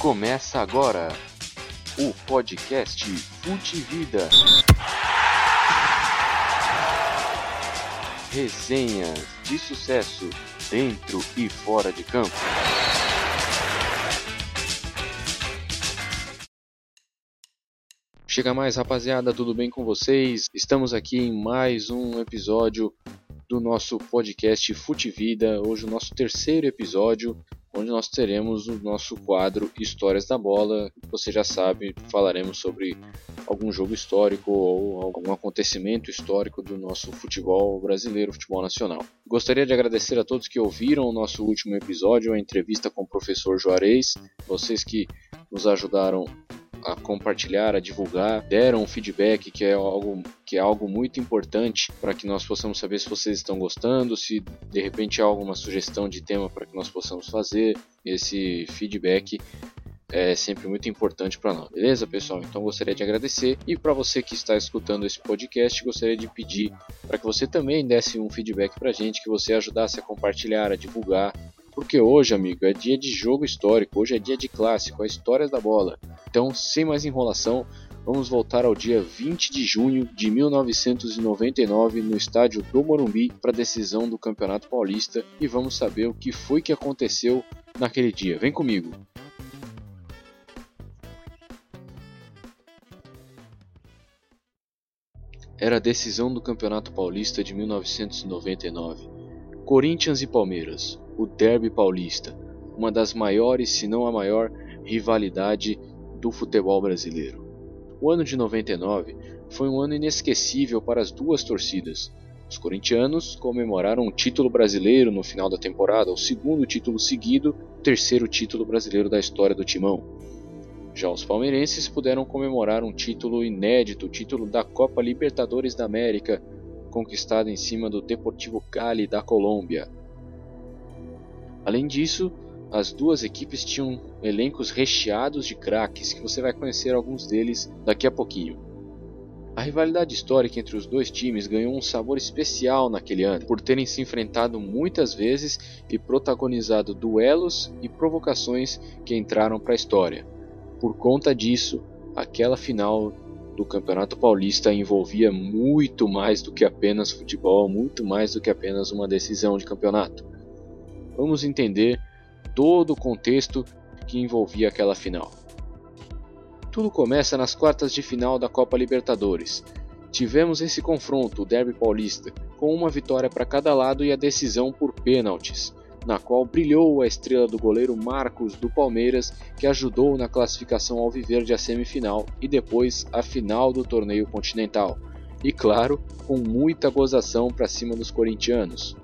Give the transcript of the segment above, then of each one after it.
Começa agora o podcast Fute Vida. Resenhas de sucesso dentro e fora de campo. Chega mais, rapaziada, tudo bem com vocês? Estamos aqui em mais um episódio do nosso podcast Fute Vida. Hoje o nosso terceiro episódio onde nós teremos o nosso quadro Histórias da Bola. Você já sabe, falaremos sobre algum jogo histórico ou algum acontecimento histórico do nosso futebol brasileiro, futebol nacional. Gostaria de agradecer a todos que ouviram o nosso último episódio, a entrevista com o professor Juarez, vocês que nos ajudaram a compartilhar, a divulgar, deram um feedback que é algo que é algo muito importante para que nós possamos saber se vocês estão gostando, se de repente há alguma sugestão de tema para que nós possamos fazer. Esse feedback é sempre muito importante para nós, beleza, pessoal? Então gostaria de agradecer e para você que está escutando esse podcast, gostaria de pedir para que você também desse um feedback para a gente, que você ajudasse a compartilhar, a divulgar, porque hoje, amigo, é dia de jogo histórico, hoje é dia de clássico, a história da bola. Então, sem mais enrolação, vamos voltar ao dia 20 de junho de 1999 no estádio do Morumbi para a decisão do Campeonato Paulista e vamos saber o que foi que aconteceu naquele dia. Vem comigo. Era a decisão do Campeonato Paulista de 1999. Corinthians e Palmeiras, o Derby Paulista, uma das maiores, se não a maior, rivalidade do futebol brasileiro. O ano de 99 foi um ano inesquecível para as duas torcidas. Os corintianos comemoraram um título brasileiro no final da temporada, o segundo título seguido, o terceiro título brasileiro da história do Timão. Já os palmeirenses puderam comemorar um título inédito, o título da Copa Libertadores da América, conquistado em cima do Deportivo Cali da Colômbia. Além disso, as duas equipes tinham elencos recheados de craques, que você vai conhecer alguns deles daqui a pouquinho. A rivalidade histórica entre os dois times ganhou um sabor especial naquele ano, por terem se enfrentado muitas vezes e protagonizado duelos e provocações que entraram para a história. Por conta disso, aquela final do Campeonato Paulista envolvia muito mais do que apenas futebol, muito mais do que apenas uma decisão de campeonato. Vamos entender todo o contexto que envolvia aquela final. Tudo começa nas quartas de final da Copa Libertadores. Tivemos esse confronto, o Derby Paulista, com uma vitória para cada lado e a decisão por pênaltis, na qual brilhou a estrela do goleiro Marcos do Palmeiras, que ajudou na classificação ao Viverde à semifinal e depois à final do torneio continental. E claro, com muita gozação para cima dos corintianos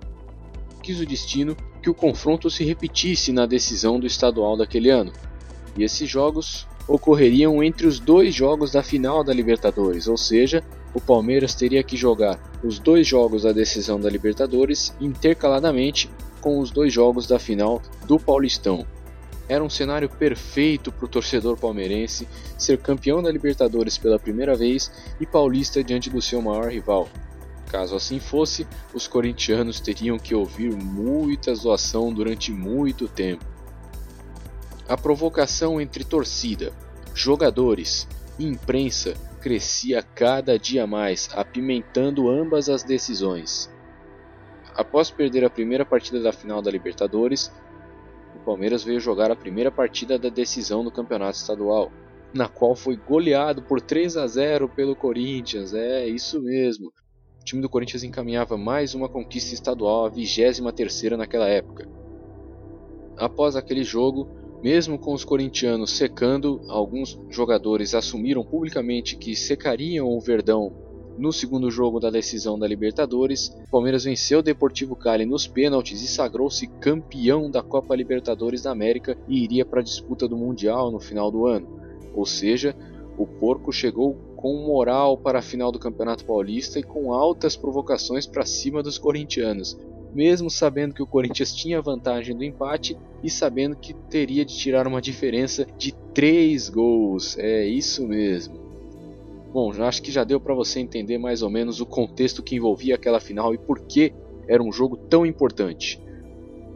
quis o destino que o confronto se repetisse na decisão do estadual daquele ano. E esses jogos ocorreriam entre os dois jogos da final da Libertadores, ou seja, o Palmeiras teria que jogar os dois jogos da decisão da Libertadores intercaladamente com os dois jogos da final do Paulistão. Era um cenário perfeito para o torcedor palmeirense ser campeão da Libertadores pela primeira vez e paulista diante do seu maior rival, Caso assim fosse, os corintianos teriam que ouvir muita zoação durante muito tempo. A provocação entre torcida, jogadores e imprensa crescia cada dia mais, apimentando ambas as decisões. Após perder a primeira partida da final da Libertadores, o Palmeiras veio jogar a primeira partida da decisão do Campeonato Estadual, na qual foi goleado por 3 a 0 pelo Corinthians. É isso mesmo o time do Corinthians encaminhava mais uma conquista estadual, a 23ª naquela época. Após aquele jogo, mesmo com os corintianos secando, alguns jogadores assumiram publicamente que secariam o Verdão no segundo jogo da decisão da Libertadores. O Palmeiras venceu o Deportivo Cali nos pênaltis e sagrou-se campeão da Copa Libertadores da América e iria para a disputa do Mundial no final do ano. Ou seja, o porco chegou com moral para a final do Campeonato Paulista e com altas provocações para cima dos corintianos, mesmo sabendo que o Corinthians tinha vantagem do empate e sabendo que teria de tirar uma diferença de 3 gols. É isso mesmo. Bom, acho que já deu para você entender mais ou menos o contexto que envolvia aquela final e por que era um jogo tão importante.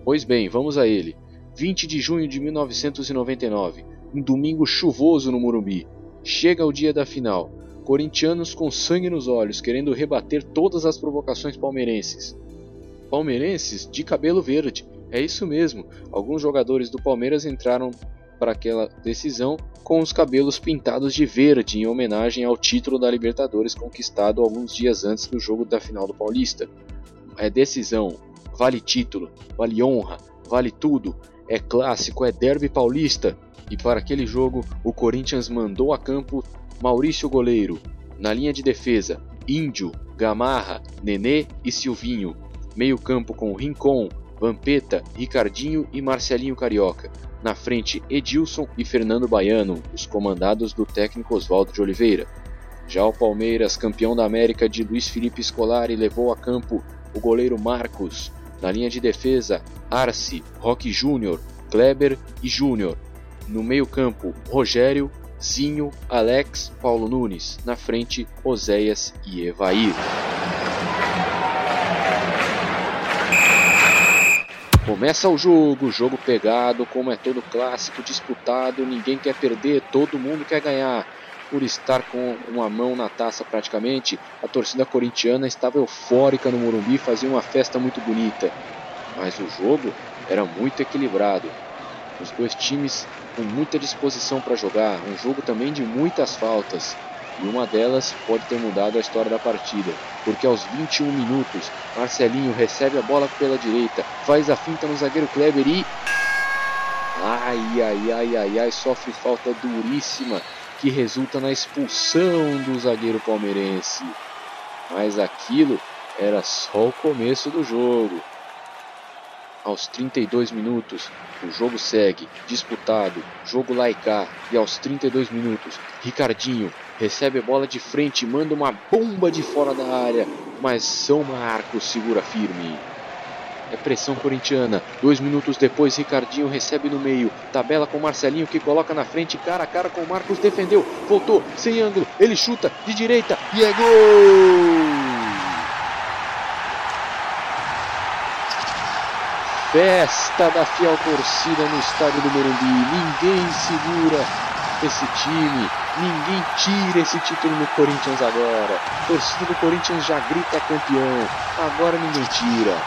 Pois bem, vamos a ele. 20 de junho de 1999. um domingo chuvoso no Morumbi. Chega o dia da final. Corintianos com sangue nos olhos, querendo rebater todas as provocações palmeirenses. Palmeirenses de cabelo verde. É isso mesmo. Alguns jogadores do Palmeiras entraram para aquela decisão com os cabelos pintados de verde em homenagem ao título da Libertadores conquistado alguns dias antes do jogo da final do Paulista. É decisão, vale título, vale honra, vale tudo. É clássico, é derby paulista. E para aquele jogo, o Corinthians mandou a campo Maurício Goleiro. Na linha de defesa, Índio, Gamarra, Nenê e Silvinho. Meio-campo com Rincon, Vampeta, Ricardinho e Marcelinho Carioca. Na frente, Edilson e Fernando Baiano, os comandados do técnico Oswaldo de Oliveira. Já o Palmeiras, campeão da América de Luiz Felipe Scolari, levou a campo o goleiro Marcos. Na linha de defesa, Arce, Roque Júnior, Kleber e Júnior. No meio-campo, Rogério, Zinho, Alex, Paulo Nunes. Na frente, Oséias e Evair. Começa o jogo, jogo pegado, como é todo clássico, disputado, ninguém quer perder, todo mundo quer ganhar. Por estar com uma mão na taça praticamente, a torcida corintiana estava eufórica no Morumbi fazia uma festa muito bonita. Mas o jogo era muito equilibrado. Os dois times com muita disposição para jogar, um jogo também de muitas faltas. E uma delas pode ter mudado a história da partida, porque aos 21 minutos, Marcelinho recebe a bola pela direita, faz a finta no zagueiro Kleber e. Ai, ai, ai, ai, ai, sofre falta duríssima que resulta na expulsão do zagueiro palmeirense. Mas aquilo era só o começo do jogo. Aos 32 minutos, o jogo segue, disputado, jogo laicar, e aos 32 minutos, Ricardinho recebe a bola de frente e manda uma bomba de fora da área, mas São Marcos segura firme. É pressão corintiana. Dois minutos depois, Ricardinho recebe no meio. Tabela com Marcelinho que coloca na frente, cara a cara com Marcos. Defendeu, voltou, sem ângulo. Ele chuta de direita e é gol! Festa da fiel torcida no estádio do Morumbi. Ninguém segura esse time. Ninguém tira esse título no Corinthians agora. Torcida do Corinthians já grita campeão. Agora ninguém tira.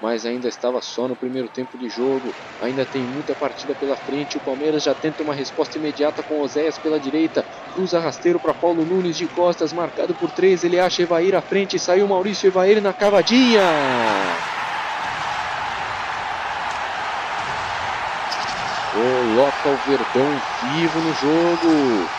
Mas ainda estava só no primeiro tempo de jogo. Ainda tem muita partida pela frente. O Palmeiras já tenta uma resposta imediata com Oséias pela direita. Cruza rasteiro para Paulo Nunes de costas, marcado por três. Ele acha Evair à frente. Saiu Maurício Evair na cavadinha. Coloca o Verdão vivo no jogo.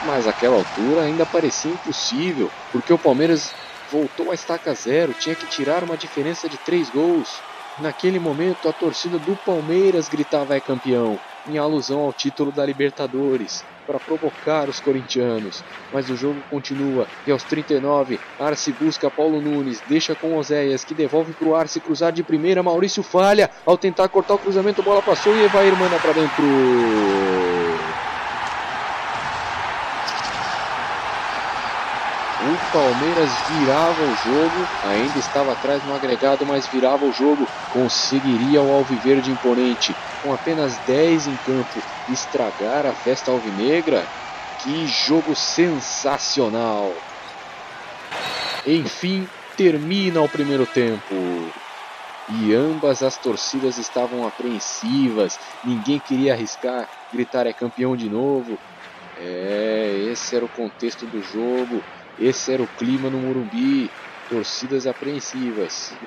Mas aquela altura ainda parecia impossível, porque o Palmeiras voltou a estaca zero, tinha que tirar uma diferença de três gols. Naquele momento, a torcida do Palmeiras gritava é campeão, em alusão ao título da Libertadores para provocar os corintianos. Mas o jogo continua e aos 39, Arce busca Paulo Nunes, deixa com Oséias, que devolve para o Arce cruzar de primeira. Maurício falha ao tentar cortar o cruzamento, bola passou e Evair manda para dentro. O Palmeiras virava o jogo, ainda estava atrás no agregado, mas virava o jogo, conseguiria o Alviverde imponente, com apenas 10 em campo, estragar a festa alvinegra? Que jogo sensacional! Enfim, termina o primeiro tempo. E ambas as torcidas estavam apreensivas, ninguém queria arriscar, gritar é campeão de novo. É, esse era o contexto do jogo. Esse era o clima no Morumbi, torcidas apreensivas.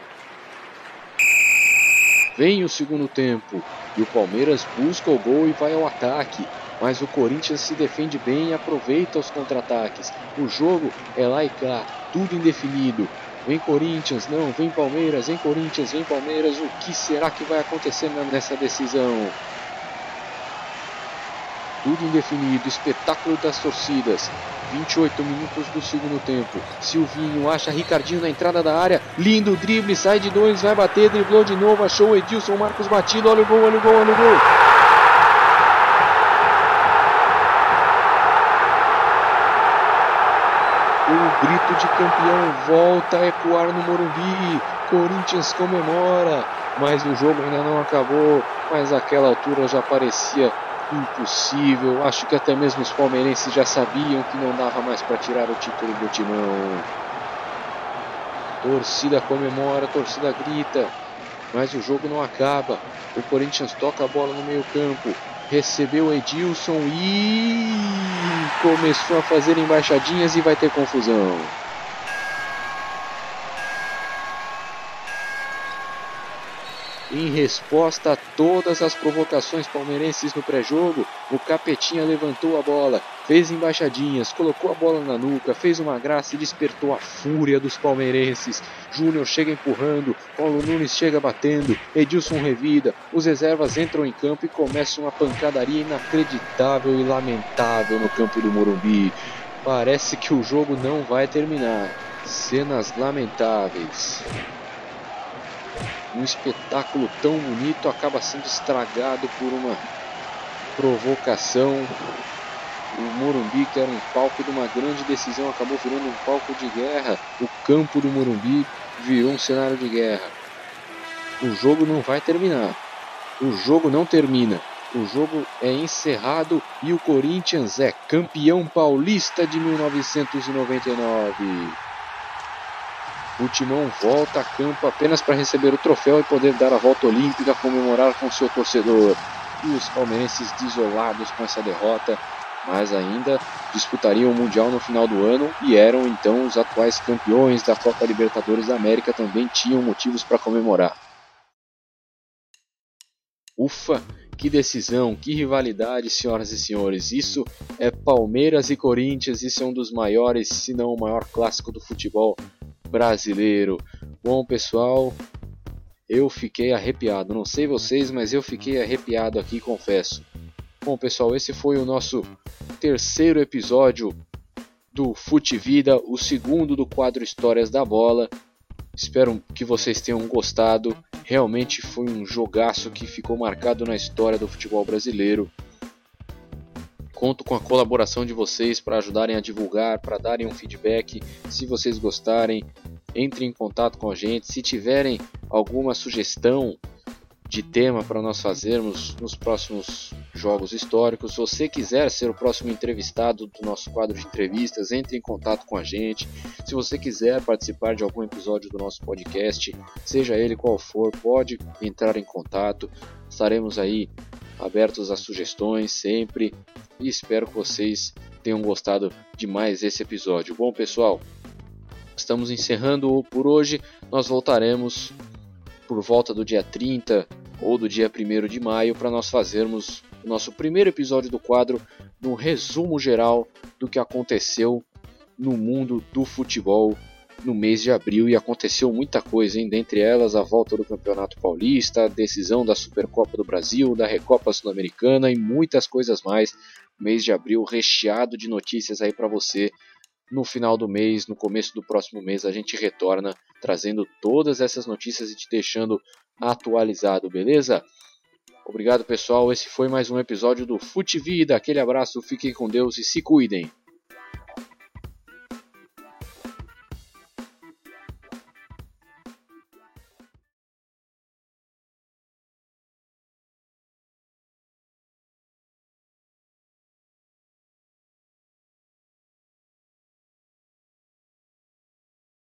Vem o segundo tempo e o Palmeiras busca o gol e vai ao ataque, mas o Corinthians se defende bem e aproveita os contra-ataques. O jogo é lá e cá, tudo indefinido. Vem Corinthians, não, vem Palmeiras, vem Corinthians, vem Palmeiras. O que será que vai acontecer nessa decisão? Tudo indefinido, espetáculo das torcidas. 28 minutos do segundo tempo. Silvinho acha Ricardinho na entrada da área. Lindo drible, sai de dois, vai bater, driblou de novo, achou o Edilson Marcos batido. Olha o gol, olha o gol, olha o gol. O grito de campeão volta a ecoar no Morumbi. Corinthians comemora, mas o jogo ainda não acabou. Mas aquela altura já parecia impossível. Acho que até mesmo os palmeirenses já sabiam que não dava mais para tirar o título do Timão. Torcida comemora, torcida grita, mas o jogo não acaba. O Corinthians toca a bola no meio-campo, recebeu Edilson e começou a fazer embaixadinhas e vai ter confusão. Em resposta a todas as provocações palmeirenses no pré-jogo, o Capetinha levantou a bola, fez embaixadinhas, colocou a bola na nuca, fez uma graça e despertou a fúria dos palmeirenses. Júnior chega empurrando, Paulo Nunes chega batendo, Edilson revida, os reservas entram em campo e começa uma pancadaria inacreditável e lamentável no campo do Morumbi. Parece que o jogo não vai terminar. Cenas lamentáveis um espetáculo tão bonito acaba sendo estragado por uma provocação. O Morumbi, que era um palco de uma grande decisão, acabou virando um palco de guerra. O campo do Morumbi virou um cenário de guerra. O jogo não vai terminar. O jogo não termina. O jogo é encerrado e o Corinthians é campeão paulista de 1999. O Timão volta a campo apenas para receber o troféu e poder dar a volta olímpica, comemorar com seu torcedor. E os palmeirenses desolados com essa derrota, mas ainda disputariam o Mundial no final do ano e eram então os atuais campeões da Copa Libertadores da América, também tinham motivos para comemorar. Ufa, que decisão, que rivalidade, senhoras e senhores. Isso é Palmeiras e Corinthians, isso é um dos maiores, se não o maior clássico do futebol brasileiro. Bom, pessoal, eu fiquei arrepiado. Não sei vocês, mas eu fiquei arrepiado aqui, confesso. Bom, pessoal, esse foi o nosso terceiro episódio do Fute Vida, o segundo do quadro Histórias da Bola. Espero que vocês tenham gostado. Realmente foi um jogaço que ficou marcado na história do futebol brasileiro. Conto com a colaboração de vocês para ajudarem a divulgar, para darem um feedback. Se vocês gostarem, entre em contato com a gente. Se tiverem alguma sugestão de tema para nós fazermos nos próximos jogos históricos, se você quiser ser o próximo entrevistado do nosso quadro de entrevistas, entre em contato com a gente. Se você quiser participar de algum episódio do nosso podcast, seja ele qual for, pode entrar em contato. Estaremos aí abertos a sugestões sempre e espero que vocês tenham gostado de mais esse episódio. Bom, pessoal, estamos encerrando por hoje. Nós voltaremos por volta do dia 30 ou do dia 1 de maio para nós fazermos o nosso primeiro episódio do quadro um resumo geral do que aconteceu no mundo do futebol no mês de abril e aconteceu muita coisa, hein? dentre elas a volta do Campeonato Paulista, a decisão da Supercopa do Brasil, da Recopa Sul-Americana e muitas coisas mais. Mês de abril recheado de notícias aí para você. No final do mês, no começo do próximo mês, a gente retorna trazendo todas essas notícias e te deixando atualizado, beleza? Obrigado, pessoal. Esse foi mais um episódio do Fute Vida. Aquele abraço, fiquem com Deus e se cuidem.